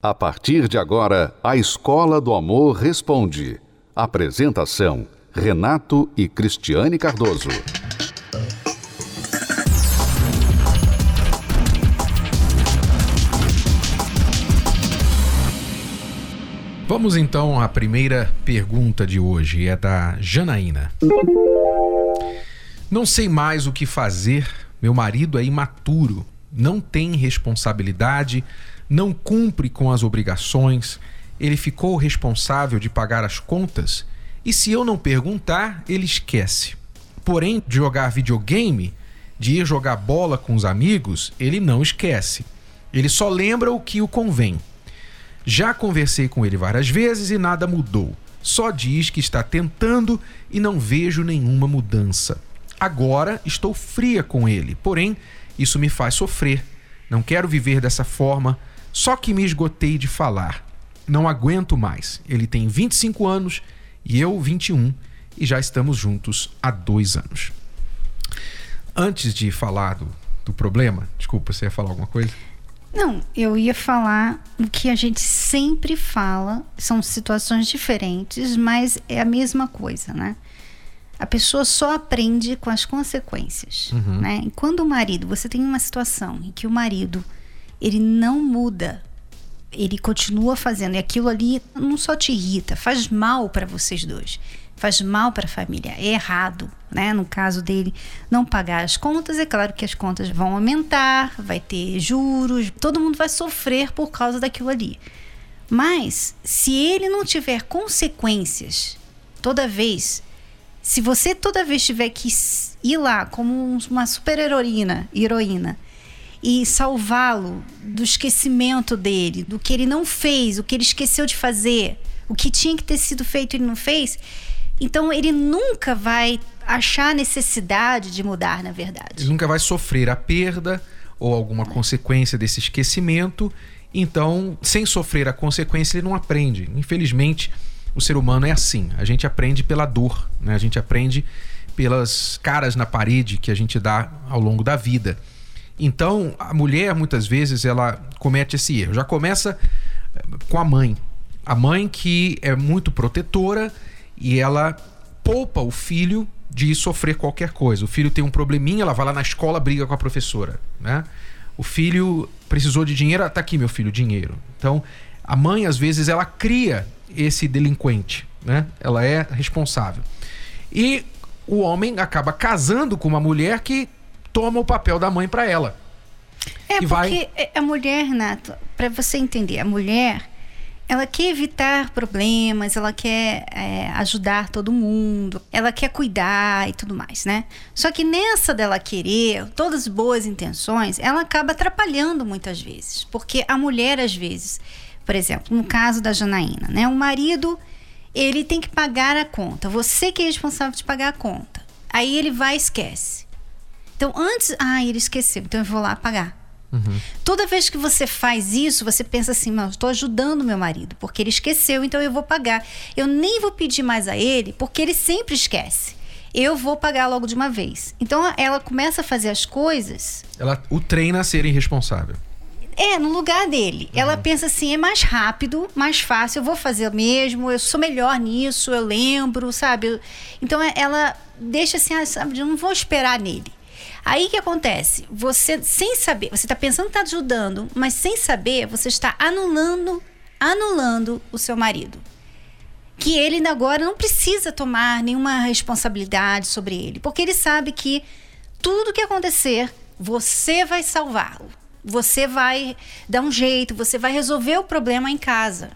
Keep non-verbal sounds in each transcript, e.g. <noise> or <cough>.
A partir de agora, a Escola do Amor Responde. Apresentação: Renato e Cristiane Cardoso. Vamos então à primeira pergunta de hoje, é da Janaína. Não sei mais o que fazer, meu marido é imaturo, não tem responsabilidade não cumpre com as obrigações, ele ficou responsável de pagar as contas e se eu não perguntar, ele esquece. Porém, de jogar videogame, de ir jogar bola com os amigos, ele não esquece. Ele só lembra o que o convém. Já conversei com ele várias vezes e nada mudou. Só diz que está tentando e não vejo nenhuma mudança. Agora estou fria com ele, porém, isso me faz sofrer. Não quero viver dessa forma, só que me esgotei de falar. Não aguento mais. Ele tem 25 anos e eu 21 e já estamos juntos há dois anos. Antes de falar do, do problema, desculpa, você ia falar alguma coisa? Não, eu ia falar o que a gente sempre fala, são situações diferentes, mas é a mesma coisa, né? A pessoa só aprende com as consequências, uhum. né? E quando o marido, você tem uma situação em que o marido ele não muda. Ele continua fazendo. E aquilo ali não só te irrita, faz mal para vocês dois. Faz mal para a família. É errado, né? No caso dele, não pagar as contas. É claro que as contas vão aumentar, vai ter juros, todo mundo vai sofrer por causa daquilo ali. Mas, se ele não tiver consequências toda vez, se você toda vez tiver que ir lá como uma super heroína, heroína e salvá-lo do esquecimento dele, do que ele não fez, o que ele esqueceu de fazer, o que tinha que ter sido feito ele não fez, então ele nunca vai achar necessidade de mudar, na verdade. Ele nunca vai sofrer a perda ou alguma consequência desse esquecimento. Então, sem sofrer a consequência, ele não aprende. Infelizmente, o ser humano é assim. A gente aprende pela dor, né? A gente aprende pelas caras na parede que a gente dá ao longo da vida. Então, a mulher muitas vezes ela comete esse erro. Já começa eh, com a mãe. A mãe que é muito protetora e ela poupa o filho de sofrer qualquer coisa. O filho tem um probleminha, ela vai lá na escola, briga com a professora, né? O filho precisou de dinheiro, ah, tá aqui meu filho, dinheiro. Então, a mãe às vezes ela cria esse delinquente, né? Ela é responsável. E o homem acaba casando com uma mulher que toma o papel da mãe para ela. É, porque vai... a mulher, Renato, para você entender, a mulher, ela quer evitar problemas, ela quer é, ajudar todo mundo, ela quer cuidar e tudo mais, né? Só que nessa dela querer, todas as boas intenções, ela acaba atrapalhando muitas vezes. Porque a mulher, às vezes, por exemplo, no caso da Janaína, né? O marido, ele tem que pagar a conta. Você que é responsável de pagar a conta. Aí ele vai e esquece. Então, antes. Ah, ele esqueceu, então eu vou lá pagar. Uhum. Toda vez que você faz isso, você pensa assim: mas estou ajudando meu marido, porque ele esqueceu, então eu vou pagar. Eu nem vou pedir mais a ele, porque ele sempre esquece. Eu vou pagar logo de uma vez. Então ela começa a fazer as coisas. Ela o treina a ser irresponsável. É, no lugar dele. Uhum. Ela pensa assim: é mais rápido, mais fácil, eu vou fazer mesmo, eu sou melhor nisso, eu lembro, sabe? Então ela deixa assim: ah, sabe, eu não vou esperar nele. Aí que acontece? Você, sem saber, você está pensando que está ajudando, mas sem saber, você está anulando, anulando o seu marido. Que ele agora não precisa tomar nenhuma responsabilidade sobre ele, porque ele sabe que tudo que acontecer, você vai salvá-lo. Você vai dar um jeito, você vai resolver o problema em casa.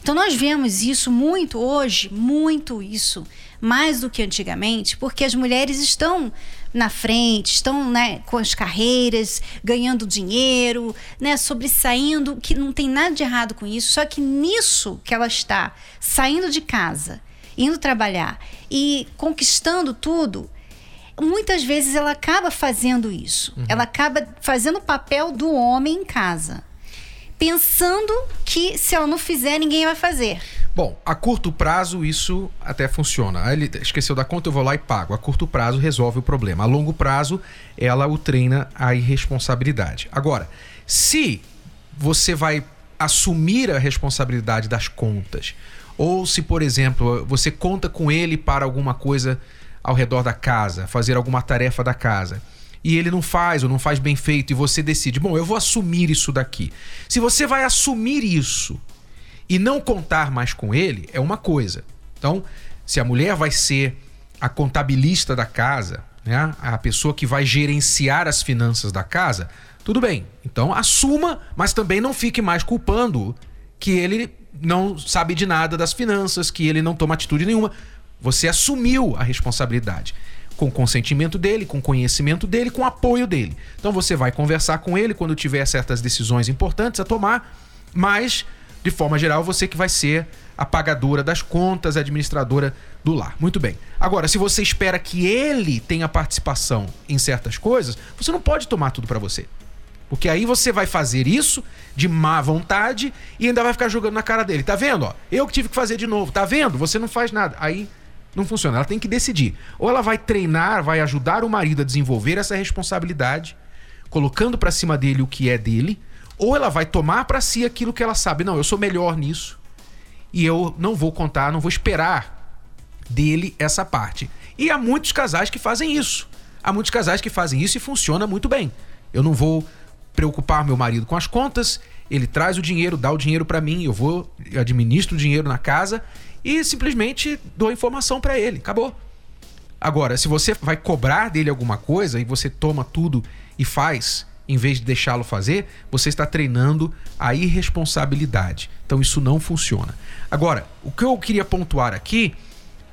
Então nós vemos isso muito hoje, muito isso, mais do que antigamente, porque as mulheres estão na frente, estão né, com as carreiras, ganhando dinheiro, né, sobressaindo, que não tem nada de errado com isso, só que nisso que ela está, saindo de casa, indo trabalhar e conquistando tudo, muitas vezes ela acaba fazendo isso. Uhum. Ela acaba fazendo o papel do homem em casa. Pensando que se ela não fizer, ninguém vai fazer. Bom, a curto prazo isso até funciona. Ele esqueceu da conta, eu vou lá e pago. A curto prazo resolve o problema. A longo prazo, ela o treina a irresponsabilidade. Agora, se você vai assumir a responsabilidade das contas. Ou se, por exemplo, você conta com ele para alguma coisa ao redor da casa, fazer alguma tarefa da casa, e ele não faz ou não faz bem feito e você decide, bom, eu vou assumir isso daqui. Se você vai assumir isso e não contar mais com ele, é uma coisa. Então, se a mulher vai ser a contabilista da casa, né, a pessoa que vai gerenciar as finanças da casa, tudo bem. Então assuma, mas também não fique mais culpando que ele não sabe de nada das finanças, que ele não toma atitude nenhuma. Você assumiu a responsabilidade. Com consentimento dele, com conhecimento dele, com apoio dele. Então você vai conversar com ele quando tiver certas decisões importantes a tomar, mas, de forma geral, você que vai ser a pagadora das contas, a administradora do lar. Muito bem. Agora, se você espera que ele tenha participação em certas coisas, você não pode tomar tudo para você. Porque aí você vai fazer isso de má vontade e ainda vai ficar jogando na cara dele. Tá vendo? Ó, eu que tive que fazer de novo. Tá vendo? Você não faz nada. Aí não funciona. Ela tem que decidir. Ou ela vai treinar, vai ajudar o marido a desenvolver essa responsabilidade, colocando para cima dele o que é dele, ou ela vai tomar para si aquilo que ela sabe. Não, eu sou melhor nisso. E eu não vou contar, não vou esperar dele essa parte. E há muitos casais que fazem isso. Há muitos casais que fazem isso e funciona muito bem. Eu não vou preocupar meu marido com as contas, ele traz o dinheiro, dá o dinheiro para mim, eu vou, administro o dinheiro na casa e simplesmente dou a informação para ele. Acabou. Agora, se você vai cobrar dele alguma coisa e você toma tudo e faz, em vez de deixá-lo fazer, você está treinando a irresponsabilidade. Então isso não funciona. Agora, o que eu queria pontuar aqui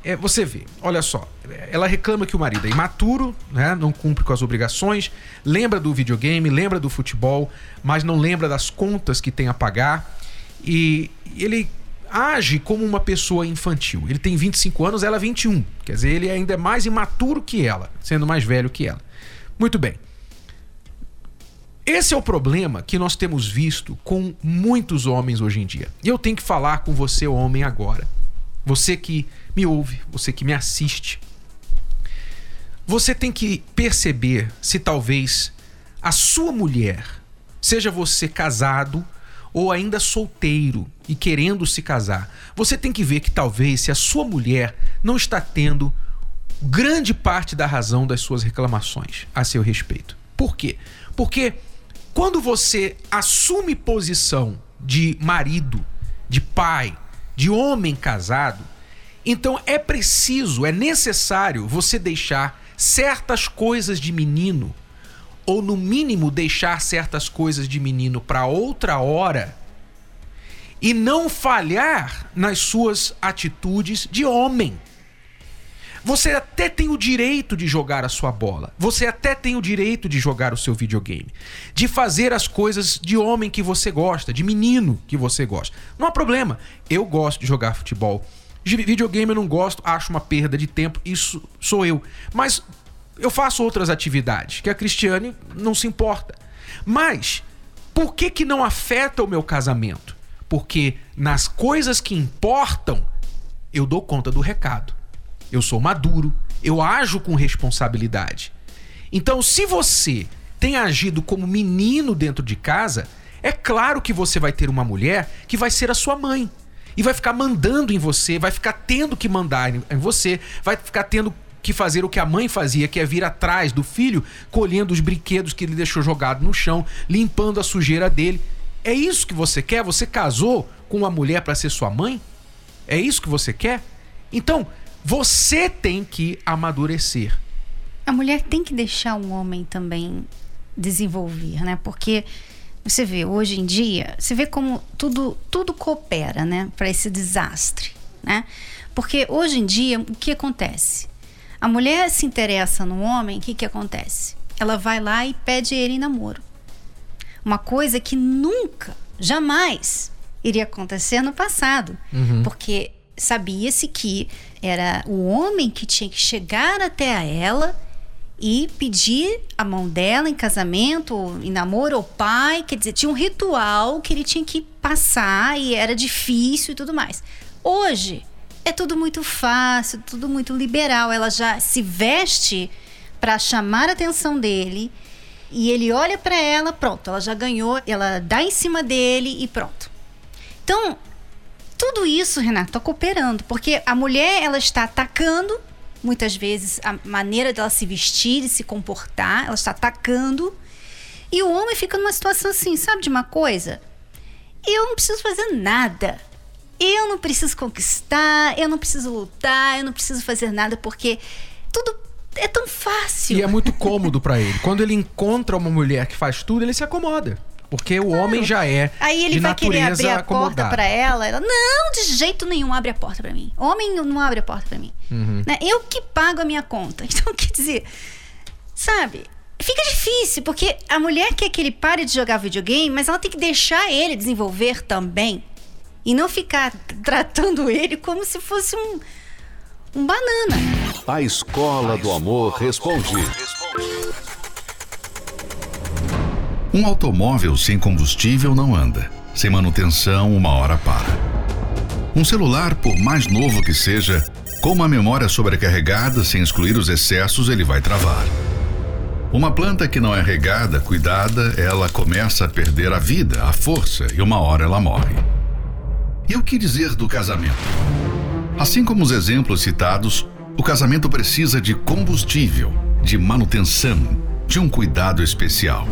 é, você vê, olha só, ela reclama que o marido é imaturo, né, não cumpre com as obrigações, lembra do videogame, lembra do futebol, mas não lembra das contas que tem a pagar e ele age como uma pessoa infantil. Ele tem 25 anos, ela 21, quer dizer, ele ainda é mais imaturo que ela, sendo mais velho que ela. Muito bem. Esse é o problema que nós temos visto com muitos homens hoje em dia. E eu tenho que falar com você, homem, agora. Você que me ouve, você que me assiste. Você tem que perceber se talvez a sua mulher, seja você casado ou ainda solteiro e querendo se casar, você tem que ver que talvez se a sua mulher não está tendo grande parte da razão das suas reclamações a seu respeito. Por quê? Porque quando você assume posição de marido, de pai, de homem casado, então é preciso, é necessário você deixar certas coisas de menino, ou no mínimo deixar certas coisas de menino para outra hora, e não falhar nas suas atitudes de homem. Você até tem o direito de jogar a sua bola. Você até tem o direito de jogar o seu videogame. De fazer as coisas de homem que você gosta, de menino que você gosta. Não há problema. Eu gosto de jogar futebol. De videogame eu não gosto, acho uma perda de tempo, isso sou eu. Mas eu faço outras atividades que a Cristiane não se importa. Mas por que que não afeta o meu casamento? Porque nas coisas que importam, eu dou conta do recado. Eu sou maduro, eu ajo com responsabilidade. Então, se você tem agido como menino dentro de casa, é claro que você vai ter uma mulher que vai ser a sua mãe e vai ficar mandando em você, vai ficar tendo que mandar em você, vai ficar tendo que fazer o que a mãe fazia, que é vir atrás do filho, colhendo os brinquedos que ele deixou jogado no chão, limpando a sujeira dele. É isso que você quer? Você casou com uma mulher para ser sua mãe? É isso que você quer? Então, você tem que amadurecer. A mulher tem que deixar o homem também desenvolver, né? Porque você vê hoje em dia, você vê como tudo tudo coopera, né, para esse desastre, né? Porque hoje em dia o que acontece? A mulher se interessa no homem, o que que acontece? Ela vai lá e pede ele em namoro. Uma coisa que nunca, jamais iria acontecer no passado, uhum. porque sabia-se que era o homem que tinha que chegar até a ela e pedir a mão dela em casamento, em namoro ao pai. Quer dizer, tinha um ritual que ele tinha que passar e era difícil e tudo mais. Hoje é tudo muito fácil, tudo muito liberal. Ela já se veste para chamar a atenção dele e ele olha para ela, pronto, ela já ganhou, ela dá em cima dele e pronto. Então, tudo isso, Renato, está cooperando, porque a mulher ela está atacando muitas vezes a maneira dela se vestir e se comportar, ela está atacando, e o homem fica numa situação assim, sabe de uma coisa? Eu não preciso fazer nada. Eu não preciso conquistar, eu não preciso lutar, eu não preciso fazer nada porque tudo é tão fácil. E é muito cômodo para ele. Quando ele encontra uma mulher que faz tudo, ele se acomoda. Porque o claro. homem já é Aí ele de vai querer abrir a acomodado. porta para ela, ela. Não, de jeito nenhum abre a porta para mim. Homem não abre a porta para mim. Uhum. Né? Eu que pago a minha conta. <laughs> Então, quer dizer, sabe? Fica difícil, porque a mulher quer que ele pare de jogar videogame, mas ela tem que deixar ele desenvolver também. E não ficar tratando ele como se fosse um, um banana. A Escola do Amor responde. Um automóvel sem combustível não anda. Sem manutenção, uma hora para. Um celular, por mais novo que seja, com uma memória sobrecarregada, sem excluir os excessos, ele vai travar. Uma planta que não é regada, cuidada, ela começa a perder a vida, a força e uma hora ela morre. E o que dizer do casamento? Assim como os exemplos citados, o casamento precisa de combustível, de manutenção, de um cuidado especial.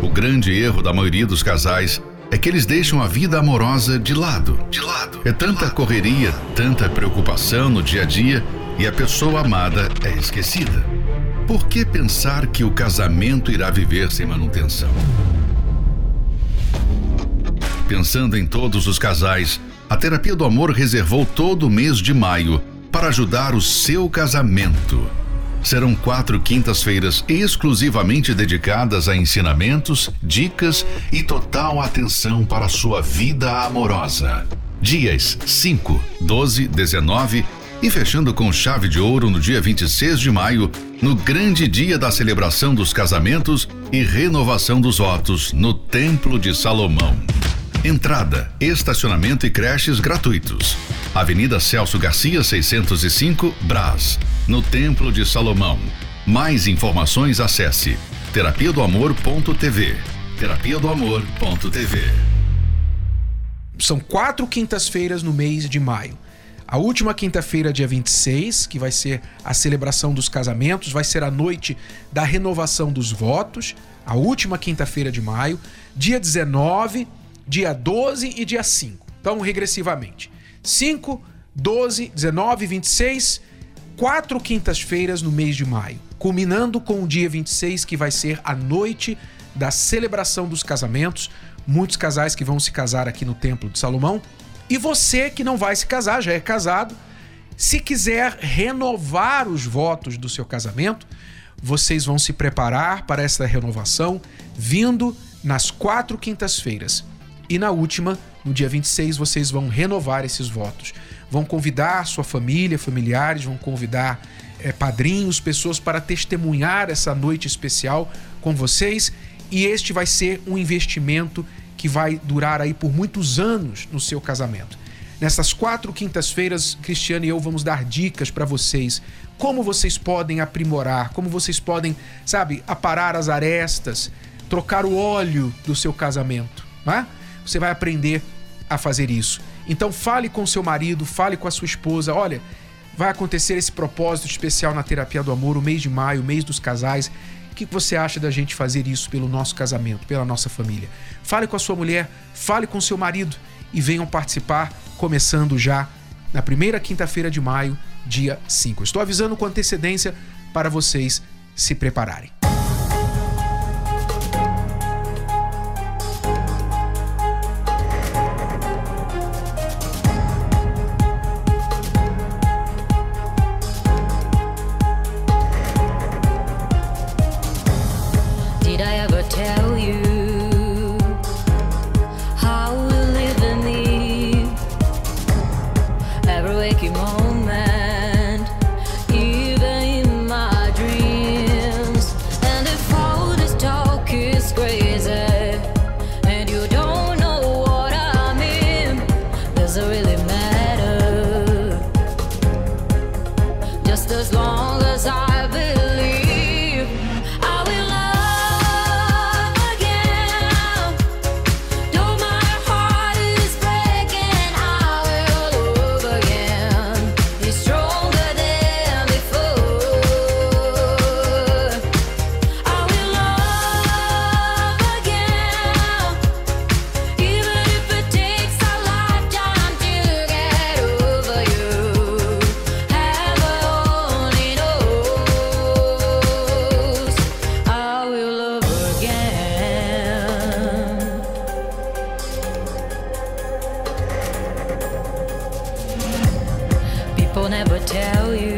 O grande erro da maioria dos casais é que eles deixam a vida amorosa de lado. De lado. É tanta correria, tanta preocupação no dia a dia e a pessoa amada é esquecida. Por que pensar que o casamento irá viver sem manutenção? Pensando em todos os casais, a Terapia do Amor reservou todo o mês de maio para ajudar o seu casamento. Serão quatro quintas-feiras exclusivamente dedicadas a ensinamentos, dicas e total atenção para a sua vida amorosa. Dias 5, 12, 19 e fechando com chave de ouro no dia 26 de maio, no grande dia da celebração dos casamentos e renovação dos votos no Templo de Salomão. Entrada, estacionamento e creches gratuitos. Avenida Celso Garcia, 605, Brás, no Templo de Salomão. Mais informações acesse terapia do amor.tv. Terapia do amor.tv. São quatro quintas-feiras no mês de maio. A última quinta-feira, dia 26, que vai ser a celebração dos casamentos, vai ser a noite da renovação dos votos, a última quinta-feira de maio, dia 19, dia 12 e dia 5. Então, regressivamente. 5, 12, 19, 26, quatro quintas-feiras no mês de maio, culminando com o dia 26, que vai ser a noite da celebração dos casamentos. Muitos casais que vão se casar aqui no Templo de Salomão e você que não vai se casar, já é casado, se quiser renovar os votos do seu casamento, vocês vão se preparar para essa renovação vindo nas quatro quintas-feiras. E na última, no dia 26, vocês vão renovar esses votos. Vão convidar sua família, familiares, vão convidar é, padrinhos, pessoas para testemunhar essa noite especial com vocês. E este vai ser um investimento que vai durar aí por muitos anos no seu casamento. Nessas quatro quintas-feiras, Cristiano e eu vamos dar dicas para vocês como vocês podem aprimorar, como vocês podem, sabe, aparar as arestas, trocar o óleo do seu casamento. Né? Você vai aprender a fazer isso. Então fale com seu marido, fale com a sua esposa. Olha, vai acontecer esse propósito especial na terapia do amor, o mês de maio, o mês dos casais que você acha da gente fazer isso pelo nosso casamento, pela nossa família? Fale com a sua mulher, fale com seu marido e venham participar, começando já na primeira quinta-feira de maio, dia 5. Estou avisando com antecedência para vocês se prepararem. never tell you.